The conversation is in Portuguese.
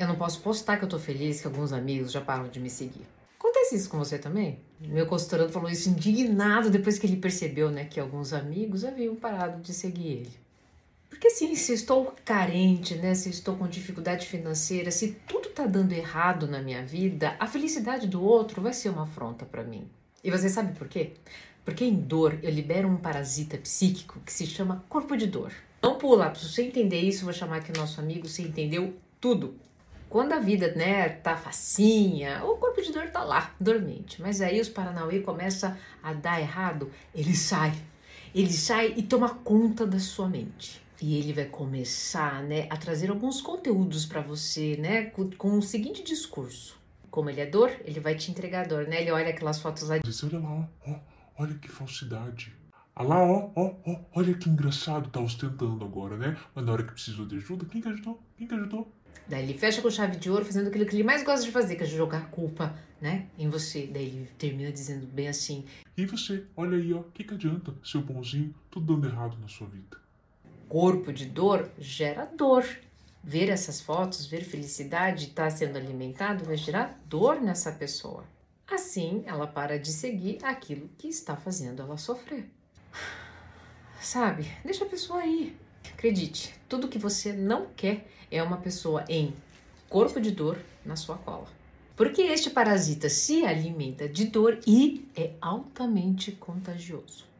Eu não posso postar que eu tô feliz que alguns amigos já param de me seguir. Acontece isso com você também? Meu consultorando falou isso indignado depois que ele percebeu, né, que alguns amigos haviam parado de seguir ele. Porque assim, se estou carente, né, se estou com dificuldade financeira, se tudo tá dando errado na minha vida, a felicidade do outro vai ser uma afronta para mim. E você sabe por quê? Porque em dor eu libero um parasita psíquico que se chama corpo de dor. Não pula, para você entender isso, vou chamar aqui o nosso amigo, você entendeu tudo. Quando a vida, né, tá facinha, o corpo de dor tá lá, dormente. Mas aí os Paranauê começa a dar errado, ele sai. Ele sai e toma conta da sua mente. E ele vai começar, né, a trazer alguns conteúdos para você, né, com, o seguinte discurso. Como ele é dor, ele vai te entregar dor, né? Ele olha aquelas fotos lá. Diz, olha lá, ó, olha que falsidade. Ah lá, ó, ó, ó, olha que engraçado, tá ostentando agora, né? Mas na hora que precisou de ajuda, quem que ajudou? Quem que ajudou? Daí ele fecha com chave de ouro, fazendo aquilo que ele mais gosta de fazer, que é jogar culpa, né, em você. Daí ele termina dizendo bem assim: E você, olha aí, ó, que que adianta, seu bonzinho, tudo dando errado na sua vida. Corpo de dor gera dor. Ver essas fotos, ver felicidade, estar tá sendo alimentado, vai gerar dor nessa pessoa. Assim, ela para de seguir aquilo que está fazendo ela sofrer. Sabe? Deixa a pessoa aí. Acredite, tudo que você não quer é uma pessoa em corpo de dor na sua cola. Porque este parasita se alimenta de dor e é altamente contagioso.